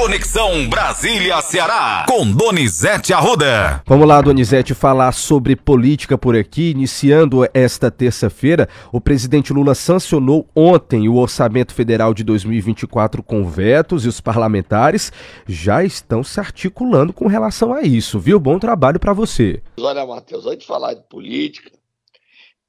Conexão Brasília-Ceará, com Donizete Arruda. Vamos lá, Donizete, falar sobre política por aqui. Iniciando esta terça-feira, o presidente Lula sancionou ontem o orçamento federal de 2024 com vetos e os parlamentares já estão se articulando com relação a isso, viu? Bom trabalho para você. Olha, Matheus, antes de falar de política,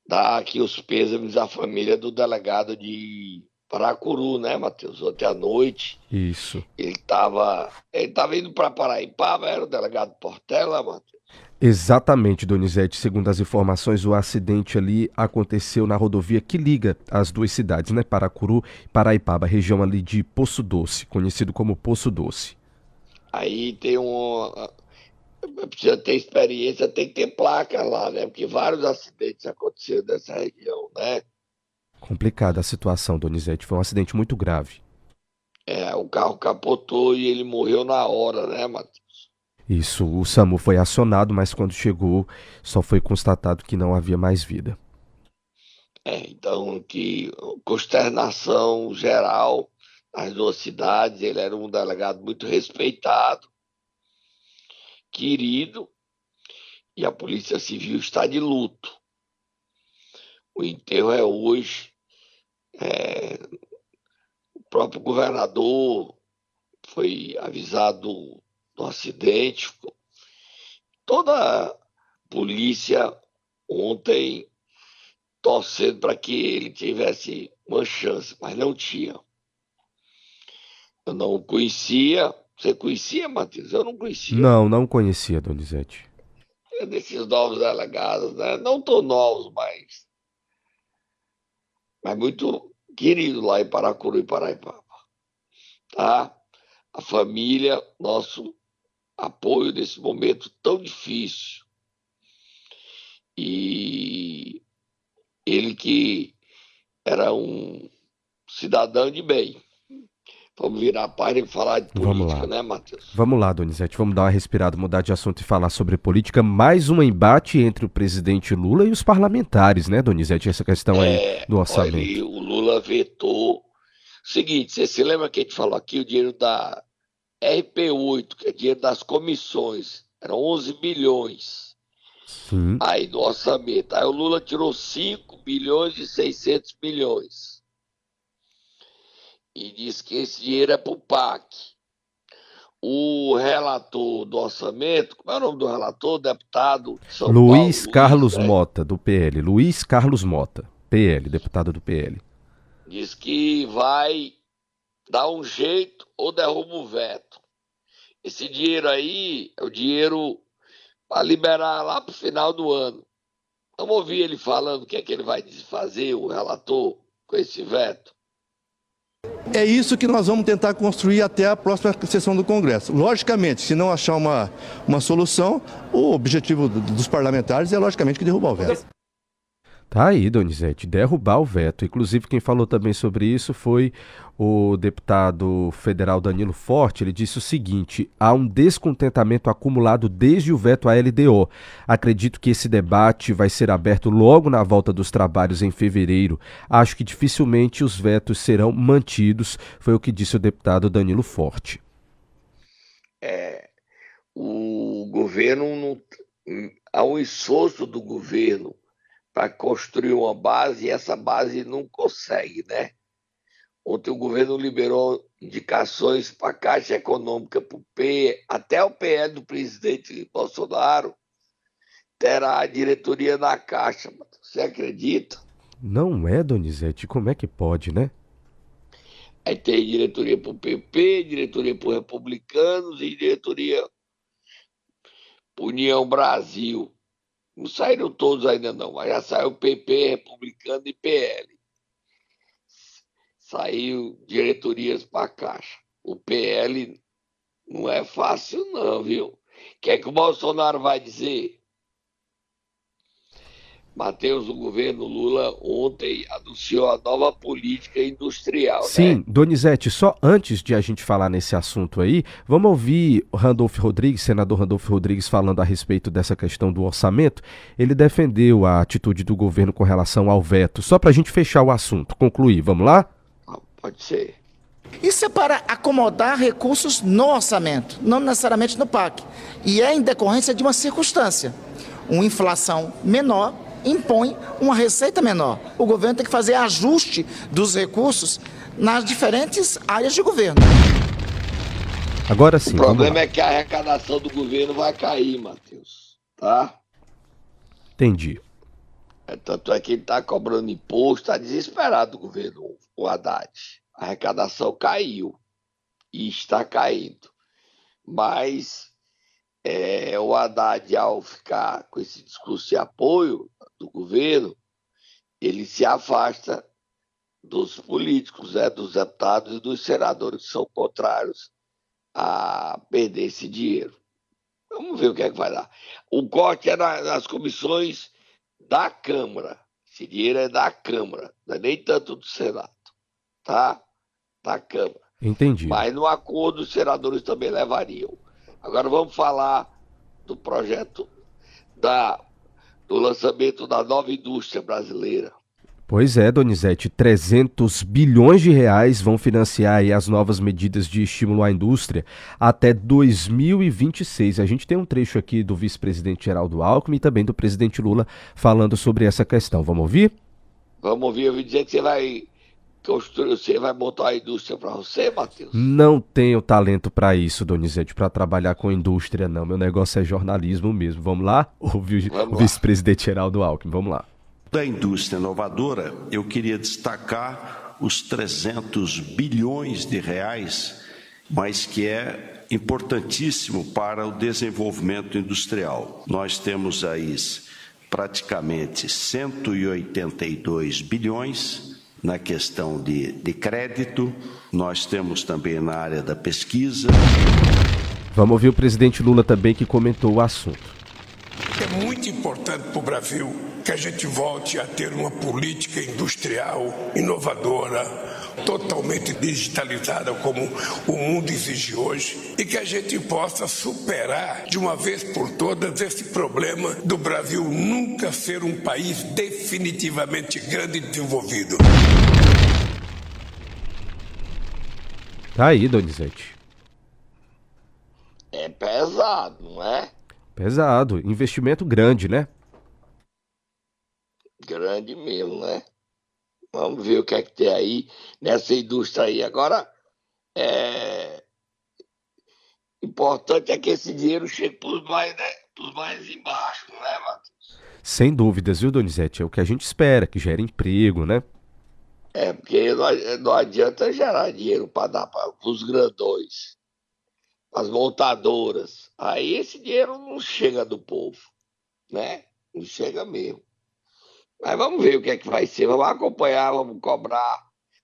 dá aqui os pêsames à família do delegado de Paracuru, né, Matheus? Ontem à noite. Isso. Ele estava ele tava indo para Paraipaba, era o delegado Portela, Matheus? Exatamente, Donizete. Segundo as informações, o acidente ali aconteceu na rodovia que liga as duas cidades, né? Paracuru e Paraipaba, região ali de Poço Doce, conhecido como Poço Doce. Aí tem um. Precisa ter experiência, tem que ter placa lá, né? Porque vários acidentes aconteceram nessa região, né? Complicada a situação, Donizete. Foi um acidente muito grave. É, o carro capotou e ele morreu na hora, né, Matheus? Isso, o SAMU foi acionado, mas quando chegou, só foi constatado que não havia mais vida. É, então, que consternação geral nas duas cidades. Ele era um delegado muito respeitado, querido, e a Polícia Civil está de luto. O enterro é hoje é, o próprio governador foi avisado do acidente. Toda a polícia ontem torcendo para que ele tivesse uma chance, mas não tinha. Eu não conhecia. Você conhecia, Matheus? Eu não conhecia. Não, não conhecia, Donizete. É desses novos delegados, né? Não tão novos, mas mas muito querido lá em Paracuru e Paraipaba. Tá? A família, nosso apoio nesse momento tão difícil. E ele que era um cidadão de bem. Vamos virar a página e falar de política, né, Matheus? Vamos lá, Donizete. Vamos dar uma respirada, mudar de assunto e falar sobre política. Mais um embate entre o presidente Lula e os parlamentares, né, Donizete? Essa questão é, aí do orçamento. Olha, o Lula vetou. Seguinte, você se lembra que a gente falou aqui o dinheiro da RP8, que é dinheiro das comissões, eram 11 bilhões. Sim. Aí do orçamento. Aí o Lula tirou 5 bilhões e 600 milhões e diz que esse dinheiro é para o PAC. O relator do orçamento, como é o nome do relator? Deputado São Luiz Paulo, Carlos Mota, do PL. Luiz Carlos Mota, PL, deputado do PL. Diz que vai dar um jeito ou derruba o veto. Esse dinheiro aí é o dinheiro para liberar lá para o final do ano. Vamos ouvir ele falando o que é que ele vai fazer, o relator, com esse veto. É isso que nós vamos tentar construir até a próxima sessão do Congresso. Logicamente, se não achar uma, uma solução, o objetivo dos parlamentares é, logicamente, que derrubar o veto. Tá aí, Donizete, derrubar o veto. Inclusive, quem falou também sobre isso foi o deputado federal Danilo Forte. Ele disse o seguinte: há um descontentamento acumulado desde o veto à LDO. Acredito que esse debate vai ser aberto logo na volta dos trabalhos em fevereiro. Acho que dificilmente os vetos serão mantidos, foi o que disse o deputado Danilo Forte. É, o governo. Há um esforço do governo para construir uma base e essa base não consegue, né? Ontem o governo liberou indicações para a Caixa Econômica, para o P, até o PL do presidente Bolsonaro terá a diretoria na Caixa. Você acredita? Não é, Donizete. Como é que pode, né? Aí tem diretoria para o PP, diretoria para os republicanos e diretoria para União Brasil. Não saíram todos ainda não, mas já saiu PP, Republicano e PL. Saiu diretorias para a Caixa. O PL não é fácil não, viu? O que é que o Bolsonaro vai dizer? Matheus, o governo Lula ontem anunciou a nova política industrial. Sim, né? Donizete, só antes de a gente falar nesse assunto aí, vamos ouvir o Randolfo Rodrigues, senador Randolfo Rodrigues, falando a respeito dessa questão do orçamento. Ele defendeu a atitude do governo com relação ao veto. Só para a gente fechar o assunto, concluir, vamos lá? Pode ser. Isso é para acomodar recursos no orçamento, não necessariamente no PAC. E é em decorrência de uma circunstância. Uma inflação menor impõe uma receita menor. O governo tem que fazer ajuste dos recursos nas diferentes áreas de governo. Agora sim. O problema é que a arrecadação do governo vai cair, Matheus. Tá? Entendi. É, tanto é que ele está cobrando imposto, está desesperado o governo, o Haddad. A arrecadação caiu e está caindo. Mas é, o Haddad, ao ficar com esse discurso de apoio do governo, ele se afasta dos políticos, né, dos deputados e dos senadores que são contrários a perder esse dinheiro. Vamos ver o que é que vai dar. O corte é nas comissões da Câmara. Esse dinheiro é da Câmara, não é nem tanto do Senado, tá? Da Câmara. Entendi. Mas no acordo os senadores também levariam. Agora vamos falar do projeto da, do lançamento da nova indústria brasileira. Pois é, Donizete, 300 bilhões de reais vão financiar as novas medidas de estímulo à indústria até 2026. A gente tem um trecho aqui do vice-presidente Geraldo Alckmin e também do presidente Lula falando sobre essa questão. Vamos ouvir? Vamos ouvir. Eu ouvi dizer que você vai você vai montar a indústria para você, Matheus? Não tenho talento para isso, Donizete, para trabalhar com indústria, não. Meu negócio é jornalismo mesmo. Vamos lá? Ouvir o vice-presidente Geraldo Alckmin. Vamos lá da indústria inovadora, eu queria destacar os 300 bilhões de reais, mas que é importantíssimo para o desenvolvimento industrial. Nós temos aí praticamente 182 bilhões na questão de, de crédito, nós temos também na área da pesquisa. Vamos ouvir o presidente Lula também que comentou o assunto. É muito importante para o Brasil que a gente volte a ter uma política industrial inovadora, totalmente digitalizada, como o mundo exige hoje, e que a gente possa superar de uma vez por todas esse problema do Brasil nunca ser um país definitivamente grande e desenvolvido. Tá aí, Donizete. É pesado, não é? Pesado, investimento grande, né? Grande mesmo, né? Vamos ver o que é que tem aí nessa indústria aí. Agora, é... importante é que esse dinheiro chegue para os mais, né? mais embaixo, né, Matheus? Sem dúvidas, viu, Donizete? É o que a gente espera, que gere emprego, né? É, porque não, não adianta gerar dinheiro para dar para os grandões as montadoras. Aí esse dinheiro não chega do povo, né? Não chega mesmo. Mas vamos ver o que é que vai ser. Vamos acompanhar, vamos cobrar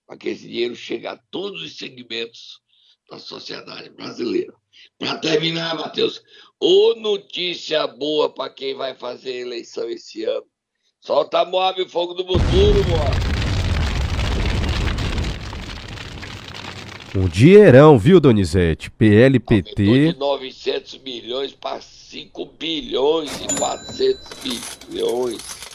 para que esse dinheiro chegue a todos os segmentos da sociedade brasileira. Para terminar, Matheus, ô notícia boa para quem vai fazer eleição esse ano. Solta a Moab o fogo do futuro, Moab. Um dinheirão, viu, Donizete? PLPT. Aumentou de 900 milhões para 5 bilhões e 400 bilhões.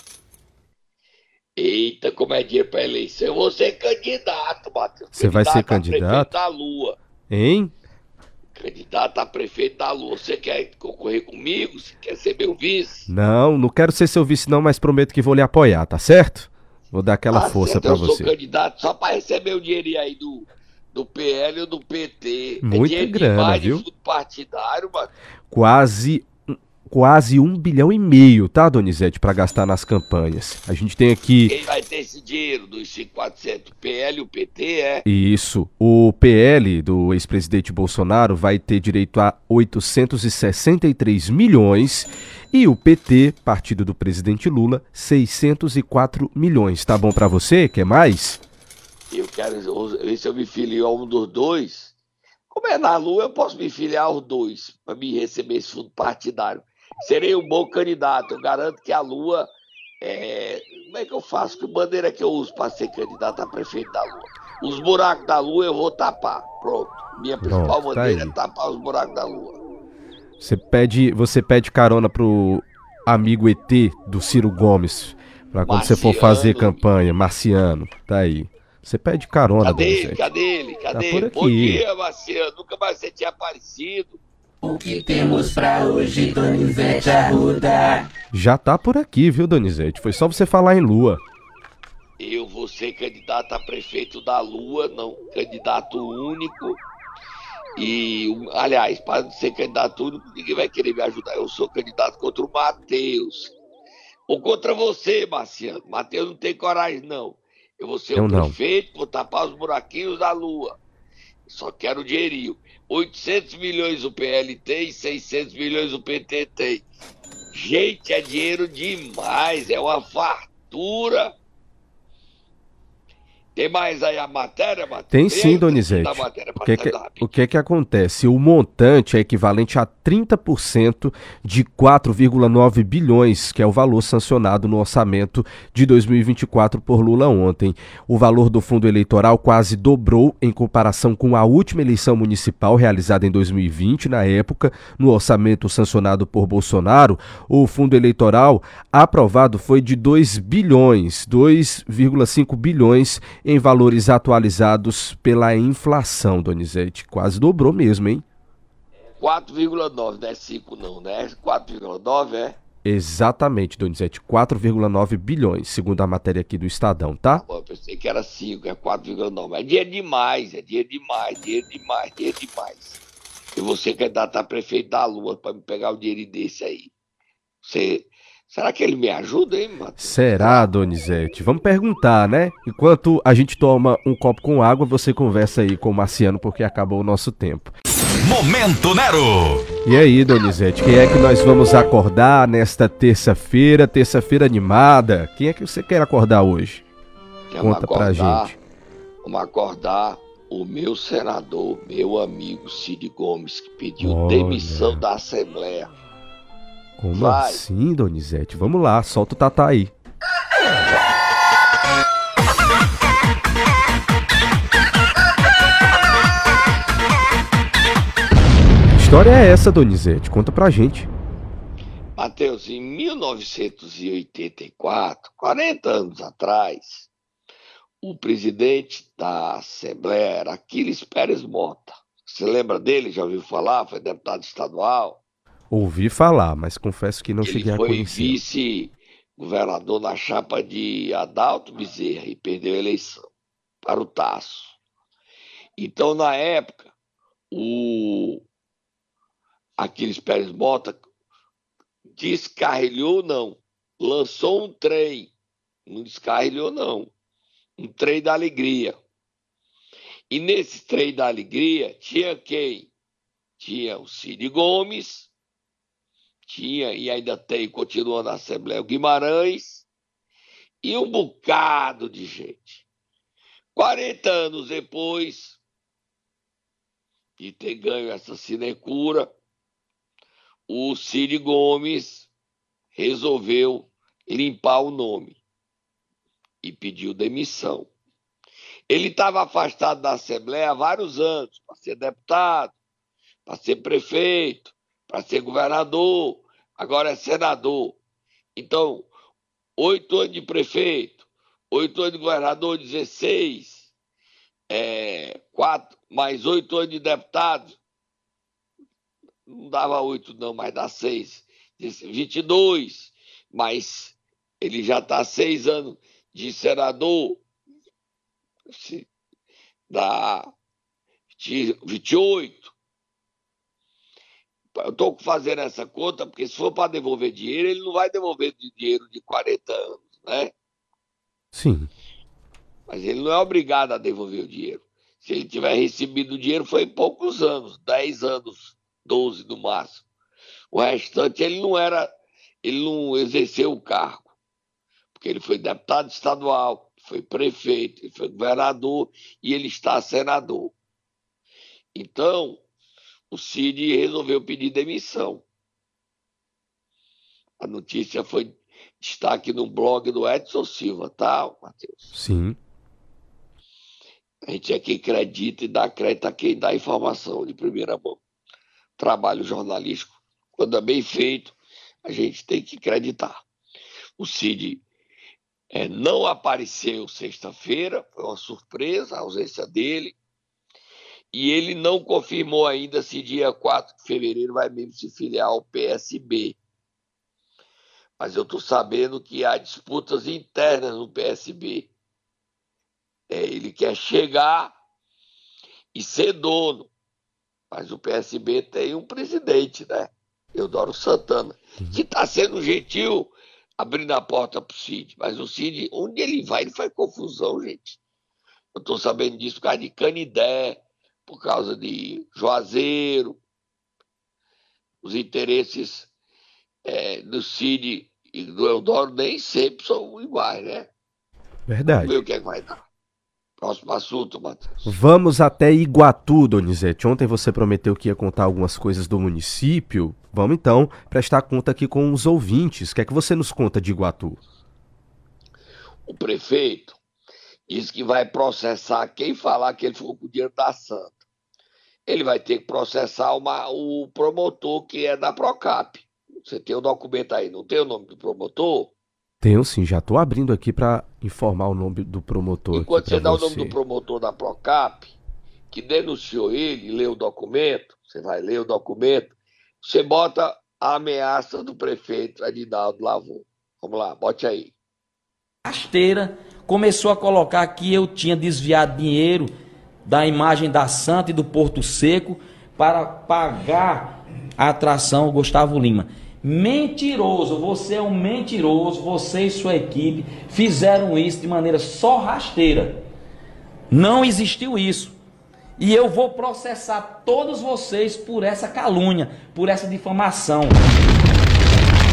Eita, como é dinheiro para eleição. Eu vou ser candidato, Matheus. Você vai ser candidato? da Lua. Hein? Candidato a prefeito da Lua. Você quer concorrer comigo? Você quer ser meu vice? Não, não quero ser seu vice, não, mas prometo que vou lhe apoiar, tá certo? Vou dar aquela ah, força para você. Eu sou candidato só para receber o dinheirinho aí do do PL ou do PT. Muito é grana, viu? Partidário, mano. Quase quase um bilhão e meio, tá, Donizete, para gastar nas campanhas. A gente tem aqui. Quem vai ter esse dinheiro dos 5,400? O PL e o PT, é? Isso. O PL do ex-presidente Bolsonaro vai ter direito a 863 milhões e o PT, partido do presidente Lula, 604 milhões. Tá bom para você? Quer mais? eu quero ver se eu me filio a um dos dois. Como é na Lua, eu posso me filiar aos dois para me receber esse fundo partidário. Serei um bom candidato. Eu garanto que a Lua. É... Como é que eu faço? Que bandeira que eu uso para ser candidato a prefeito da Lua? Os buracos da Lua eu vou tapar. Pronto. Minha principal Pronto, tá bandeira tá é tapar os buracos da Lua. Você pede, você pede carona pro amigo ET do Ciro Gomes para quando Marciano. você for fazer campanha, Marciano. Tá aí. Você pede carona, Cadê ele? Cadê ele? Cadê Tá por ele? aqui. Bom dia, Marciano. Nunca mais você tinha aparecido. O que temos pra hoje, Donizete Arruda? Já tá por aqui, viu, Donizete? Foi só você falar em lua. Eu vou ser candidato a prefeito da Lua, não candidato único. E, um, aliás, para ser candidato único, ninguém vai querer me ajudar. Eu sou candidato contra o Matheus. Ou contra você, Marciano. Matheus não tem coragem, não. Eu vou ser Eu o não. prefeito, vou tapar os buraquinhos da Lua. Só quero dinheirinho. 800 milhões o PLT e 600 milhões o PT tem. Gente, é dinheiro demais, é uma fartura. Tem mais aí a matéria, Matheus? Tem sim, Donizete. matéria O que, que, trás, o que que acontece? O montante é equivalente a 30% de 4,9 bilhões, que é o valor sancionado no orçamento de 2024 por Lula ontem. O valor do fundo eleitoral quase dobrou em comparação com a última eleição municipal realizada em 2020. Na época, no orçamento sancionado por Bolsonaro, o fundo eleitoral aprovado foi de 2 bilhões, 2,5 bilhões em valores atualizados pela inflação, Donizete. Quase dobrou mesmo, hein? 4,9, não é 5 não, né? 4,9 é? Exatamente, Donizete. 4,9 bilhões, segundo a matéria aqui do Estadão, tá? Eu pensei que era 5, é 4,9. Mas é dinheiro demais, é dinheiro demais, dinheiro demais, dinheiro demais. E você candidato a prefeito da Lua para me pegar o dinheiro desse aí. Você... Será que ele me ajuda, hein, Matheus? Será, Donizete? Vamos perguntar, né? Enquanto a gente toma um copo com água, você conversa aí com o Marciano, porque acabou o nosso tempo. Momento Nero. E aí, Donizete, quem é que nós vamos acordar nesta terça-feira? Terça-feira animada. Quem é que você quer acordar hoje? Vamos Conta pra acordar- gente. Vamos acordar o meu senador, meu amigo Cid Gomes, que pediu Olha. demissão da Assembleia. Como Vai. assim, Donizete? Vamos lá, solta o Tatá aí. Que história é essa, Donizete? Conta pra gente. Mateus, em 1984, 40 anos atrás, o presidente da Assembleia era Aquiles Pérez Mota. Você lembra dele? Já ouviu falar? Foi deputado estadual. Ouvi falar, mas confesso que não Ele cheguei a foi conhecer. vice-governador na chapa de Adalto Bezerra e perdeu a eleição para o Tasso. Então, na época, o Aquiles Pérez Mota descarrilhou, não. Lançou um trem. Não descarrilhou, não. Um trem da alegria. E nesse trem da alegria tinha quem? Tinha o Cid Gomes, tinha e ainda tem, continua na Assembleia, o Guimarães e um bocado de gente. 40 anos depois de ter ganho essa sinecura, o Cid Gomes resolveu limpar o nome e pediu demissão. Ele estava afastado da Assembleia há vários anos para ser deputado, para ser prefeito, para ser governador, agora é senador. Então, oito anos de prefeito, oito anos de governador, 16, é, quatro, mais oito anos de deputado, não dava oito não, mas dá seis, 22, mas ele já está seis anos de senador, se dá 28. Eu estou fazendo essa conta porque se for para devolver dinheiro, ele não vai devolver de dinheiro de 40 anos, né? Sim. Mas ele não é obrigado a devolver o dinheiro. Se ele tiver recebido o dinheiro, foi em poucos anos, 10 anos, 12 no máximo. O restante ele não era, ele não exerceu o cargo, porque ele foi deputado estadual, foi prefeito, ele foi governador e ele está senador. Então, o Cid resolveu pedir demissão. A notícia foi destaque no blog do Edson Silva, tá, Matheus? Sim. A gente é quem acredita e dá crédito a quem dá informação de primeira mão. Trabalho jornalístico, quando é bem feito, a gente tem que acreditar. O Cid é, não apareceu sexta-feira, foi uma surpresa a ausência dele. E ele não confirmou ainda se dia 4 de fevereiro vai mesmo se filiar ao PSB. Mas eu estou sabendo que há disputas internas no PSB. É, ele quer chegar e ser dono. Mas o PSB tem um presidente, né? Eudoro Santana, que está sendo gentil abrindo a porta para o Cid. Mas o Cid, onde ele vai, ele faz confusão, gente. Eu estou sabendo disso por causa de Canidé, por causa de Juazeiro. Os interesses é, do Cid e do Eudoro nem sempre são iguais, né? Verdade. Vamos ver o que, é que vai dar. Próximo assunto, Matheus. Vamos até Iguatu, Donizete. Ontem você prometeu que ia contar algumas coisas do município. Vamos então prestar conta aqui com os ouvintes. O que é que você nos conta de Iguatu? O prefeito diz que vai processar quem falar que ele ficou com o dinheiro da Santa. Ele vai ter que processar uma, o promotor que é da Procap. Você tem o documento aí, não tem o nome do promotor? Tenho sim, já estou abrindo aqui para informar o nome do promotor. Enquanto você dá o nome do promotor da Procap, que denunciou ele, lê o documento, você vai ler o documento, você bota a ameaça do prefeito Adinaldo Lavô. Vamos lá, bote aí. Rasteira começou a colocar que eu tinha desviado dinheiro da imagem da Santa e do Porto Seco para pagar a atração Gustavo Lima. Mentiroso, você é um mentiroso, você e sua equipe fizeram isso de maneira só rasteira. Não existiu isso. E eu vou processar todos vocês por essa calúnia, por essa difamação.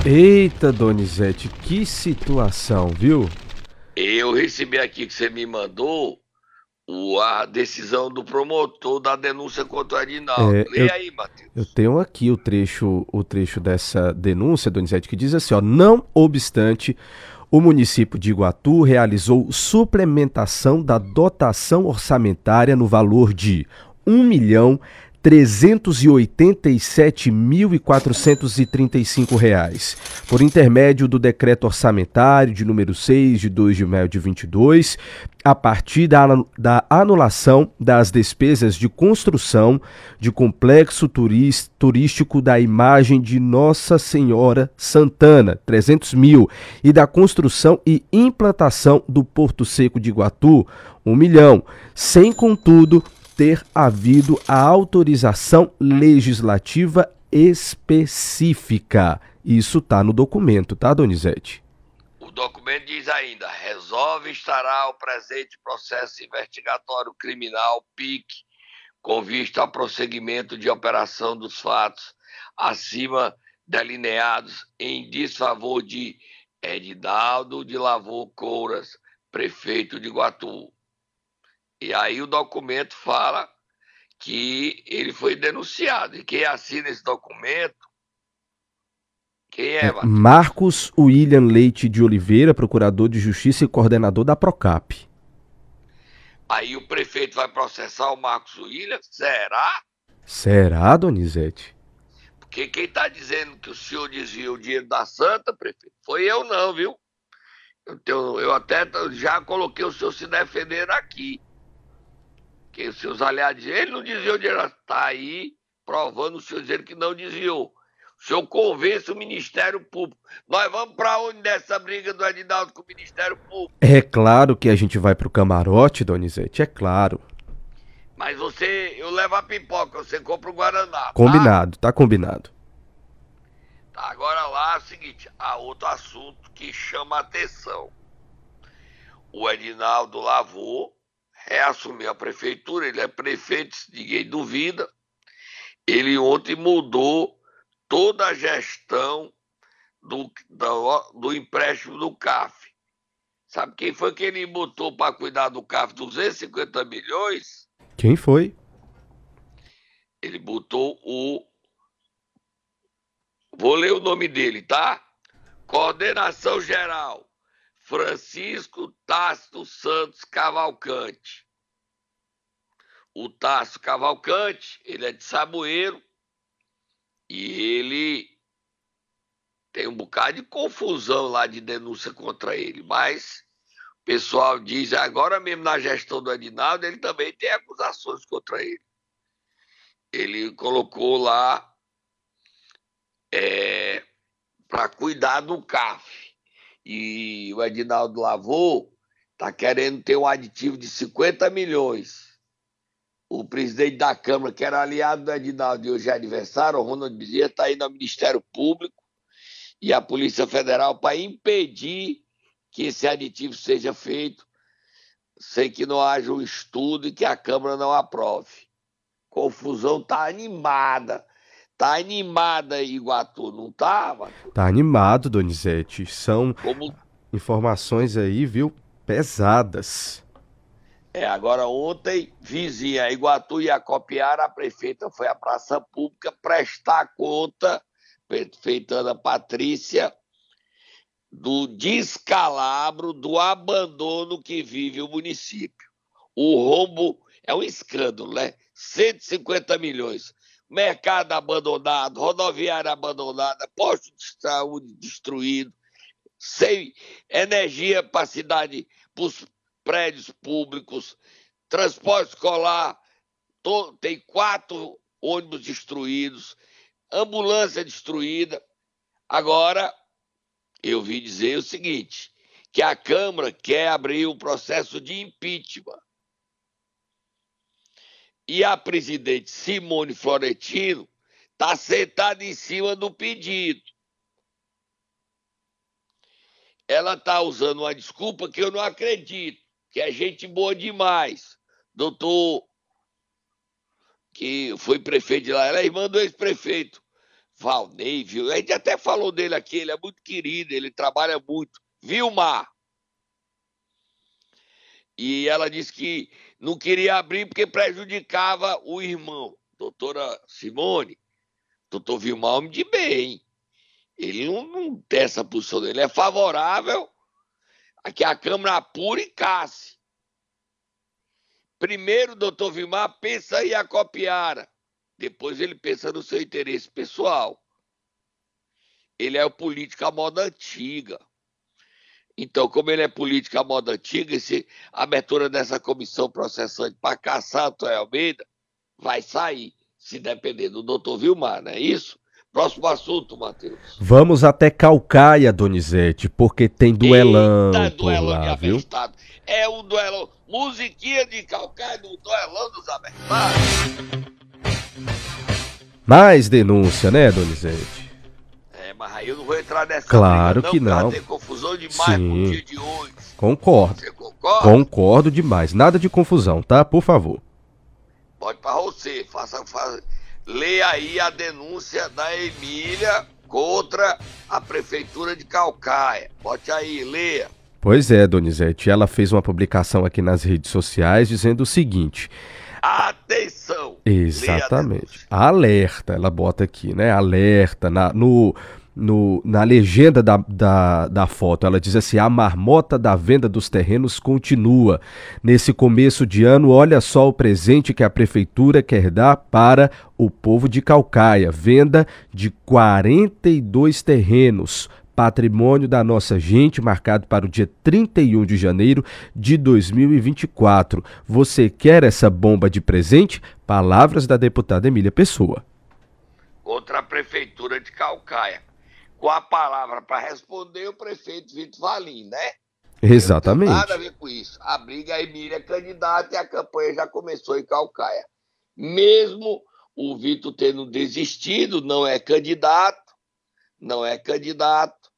Eita, Donizete, que situação, viu? Eu recebi aqui que você me mandou a decisão do promotor da denúncia contra o Adinaldo. É, Lê eu, aí, Matheus. Eu tenho aqui o trecho, o trecho dessa denúncia, Donizete, que diz assim, ó, não obstante, o município de Iguatu realizou suplementação da dotação orçamentária no valor de um milhão 387.435 reais, por intermédio do decreto orçamentário de número 6 de 2 de maio de 22, a partir da, da anulação das despesas de construção de complexo turístico da imagem de Nossa Senhora Santana, 300 mil, e da construção e implantação do Porto Seco de Iguatu, 1 milhão, sem contudo ter havido a autorização legislativa específica. Isso está no documento, tá, Donizete? O documento diz ainda: resolve estará o presente processo investigatório criminal PIC com vista ao prosseguimento de operação dos fatos acima delineados em desfavor de Edinaldo de Lavor Couras, prefeito de Guatu, e aí o documento fala que ele foi denunciado. E quem assina esse documento? Quem é, Matheus? Marcos William Leite de Oliveira, procurador de Justiça e coordenador da Procap. Aí o prefeito vai processar o Marcos William? Será? Será, Donizete? Porque quem está dizendo que o senhor desviou o dinheiro da Santa, prefeito, foi eu não, viu? Eu, tenho, eu até já coloquei o senhor se defender aqui que os seus aliados, ele não desviou dinheiro, está aí provando o senhor dizendo que não desviou. O senhor convence o Ministério Público. Nós vamos para onde dessa briga do Edinaldo com o Ministério Público? É claro que a gente vai para o camarote, Donizete, é claro. Mas você, eu levo a pipoca, você compra o Guaraná. Tá? Combinado, tá, tá combinado. Tá, agora lá é o seguinte, há outro assunto que chama a atenção. O Edinaldo lavou reassumiu a prefeitura, ele é prefeito, ninguém duvida. Ele ontem mudou toda a gestão do, do, do empréstimo do CAF. Sabe quem foi que ele botou para cuidar do CAF? 250 milhões? Quem foi? Ele botou o. Vou ler o nome dele, tá? Coordenação Geral Francisco Tácito Santos Cavalcante. O Tácito Cavalcante, ele é de Saboeiro e ele tem um bocado de confusão lá de denúncia contra ele, mas pessoal diz, agora mesmo na gestão do Edinaldo, ele também tem acusações contra ele. Ele colocou lá é, para cuidar do CAF. E o Edinaldo Lavou está querendo ter um aditivo de 50 milhões. O presidente da Câmara, que era aliado do Edinaldo e hoje é adversário, o Ronald Bezerra, está indo ao Ministério Público e à Polícia Federal para impedir que esse aditivo seja feito sem que não haja um estudo e que a Câmara não aprove. Confusão tá animada. Tá animada Iguatu, não tá, Tá animado, Donizete. São Como... informações aí, viu, pesadas. É, agora ontem, vizinha Iguatu ia copiar, a prefeita foi à praça pública prestar conta, prefeita Ana Patrícia, do descalabro, do abandono que vive o município. O rombo é um escândalo, né? 150 milhões. Mercado abandonado, rodoviária abandonada, posto de saúde destruído, sem energia para a cidade, para os prédios públicos, transporte escolar, tem quatro ônibus destruídos, ambulância destruída. Agora, eu vi dizer o seguinte: que a Câmara quer abrir um processo de impeachment. E a presidente Simone Florentino está sentada em cima do pedido. Ela está usando uma desculpa que eu não acredito, que é gente boa demais. Doutor, que foi prefeito de lá, ela é irmã do ex-prefeito Valnei, viu? A gente até falou dele aqui, ele é muito querido, ele trabalha muito. Vilmar. E ela disse que não queria abrir porque prejudicava o irmão. Doutora Simone, doutor Vilmar, homem de bem. Ele não, não tem essa posição dele. É favorável a que a Câmara apure e casse. Primeiro, doutor Vilmar pensa em acopiara. Depois ele pensa no seu interesse pessoal. Ele é o político à moda antiga. Então, como ele é político à moda antiga, esse, a abertura dessa comissão processante para caçar Antônio Almeida vai sair, se depender do doutor Vilmar, não é isso? Próximo assunto, Matheus. Vamos até Calcaia, Donizete, porque tem duelão Eita, por lá, viu? É o duelão. Musiquinha de Calcaia do duelão dos abertados. Mais denúncia, né, Donizete? É, mas aí eu não vou entrar nessa Claro briga, não, que não. Demais Sim. dia de hoje. Concordo. Você concorda? Concordo demais. Nada de confusão, tá? Por favor. Pode para você. Faça, faça. Leia aí a denúncia da Emília contra a prefeitura de Calcaia. Bote aí, leia. Pois é, Donizete. Ela fez uma publicação aqui nas redes sociais dizendo o seguinte: Atenção! Exatamente. Alerta, ela bota aqui, né? Alerta. Na, no, no, na legenda da, da, da foto, ela diz assim: a marmota da venda dos terrenos continua. Nesse começo de ano, olha só o presente que a prefeitura quer dar para o povo de Calcaia: venda de 42 terrenos patrimônio da nossa gente, marcado para o dia 31 de janeiro de 2024. Você quer essa bomba de presente? Palavras da deputada Emília Pessoa. Contra a Prefeitura de Calcaia. Com a palavra para responder o prefeito Vitor Valim, né? Exatamente. Tem nada a ver com isso. A briga, Emília é candidata e a campanha já começou em Calcaia. Mesmo o Vitor tendo desistido, não é candidato, não é candidato,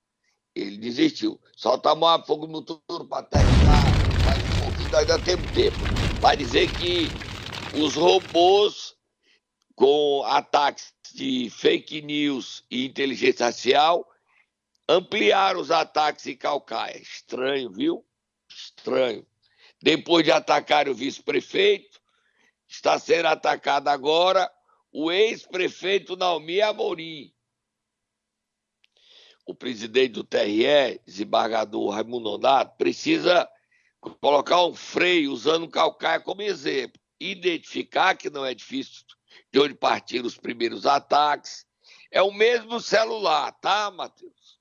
ele desistiu. Só tomar fogo no futuro para terminar, mas um pouquinho ainda temos tempo. Vai dizer que os robôs com ataques de fake news e inteligência racial ampliaram os ataques em Calcaia. Estranho, viu? Estranho. Depois de atacar o vice-prefeito, está sendo atacado agora o ex-prefeito Naomi Amorim o presidente do TRE, desembargador Raimundo Nonato, precisa colocar um freio usando o Calcaia como exemplo. Identificar que não é difícil de onde partiram os primeiros ataques. É o mesmo celular, tá, Matheus?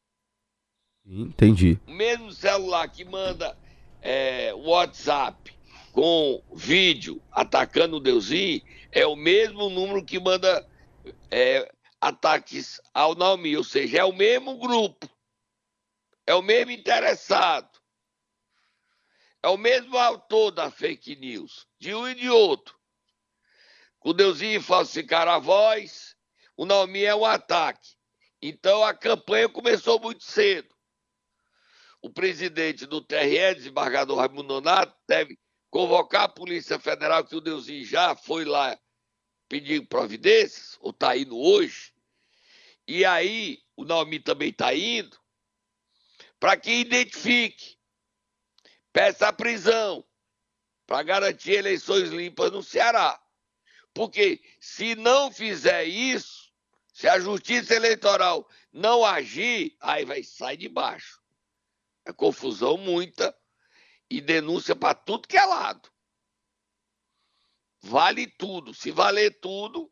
Entendi. O mesmo celular que manda é, WhatsApp com vídeo atacando o Deusinho é o mesmo número que manda é, ataques ao Naomi, ou seja, é o mesmo grupo, é o mesmo interessado, é o mesmo autor da fake news, de um e de outro. O Deusinho falsificar a voz, o Naomi é um ataque. Então a campanha começou muito cedo. O presidente do TRE, desembargador Raimundo Nonato, deve convocar a Polícia Federal, que o Deusinho já foi lá pedir providências, ou está indo hoje, e aí o Naomi também está indo, para que identifique, peça a prisão, para garantir eleições limpas no Ceará. Porque se não fizer isso, se a justiça eleitoral não agir, aí vai sair de baixo. É confusão muita e denúncia para tudo que é lado. Vale tudo. Se valer tudo,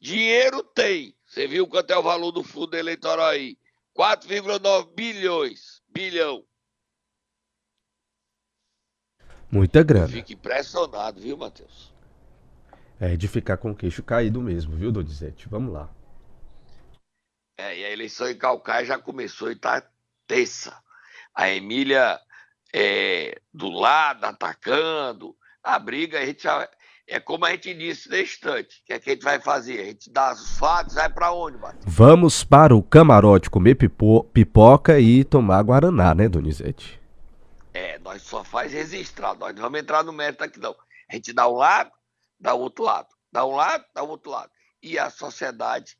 dinheiro tem. Você viu quanto é o valor do fundo eleitoral aí? 4,9 bilhões. Bilhão. Muita grana. Fico impressionado, viu, Matheus? É de ficar com o queixo caído mesmo, viu, Donizete? Vamos lá. É, e a eleição em Calcaia já começou e tá terça. A Emília é, do lado, atacando. A briga, a gente já, é como a gente disse na instante. O que, é que a gente vai fazer? A gente dá os fatos, vai para onde, Matheus? Vamos para o camarote comer pipo pipoca e tomar Guaraná, né, Donizete? É, nós só faz registrar, nós não vamos entrar no mérito aqui não. A gente dá um lado, dá o outro lado. Dá um lado, dá o outro lado. E a sociedade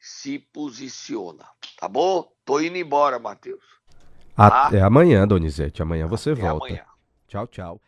se posiciona. Tá bom? Tô indo embora, Matheus. Até tá? amanhã, Donizete. Amanhã você Até volta. Amanhã. Tchau, tchau.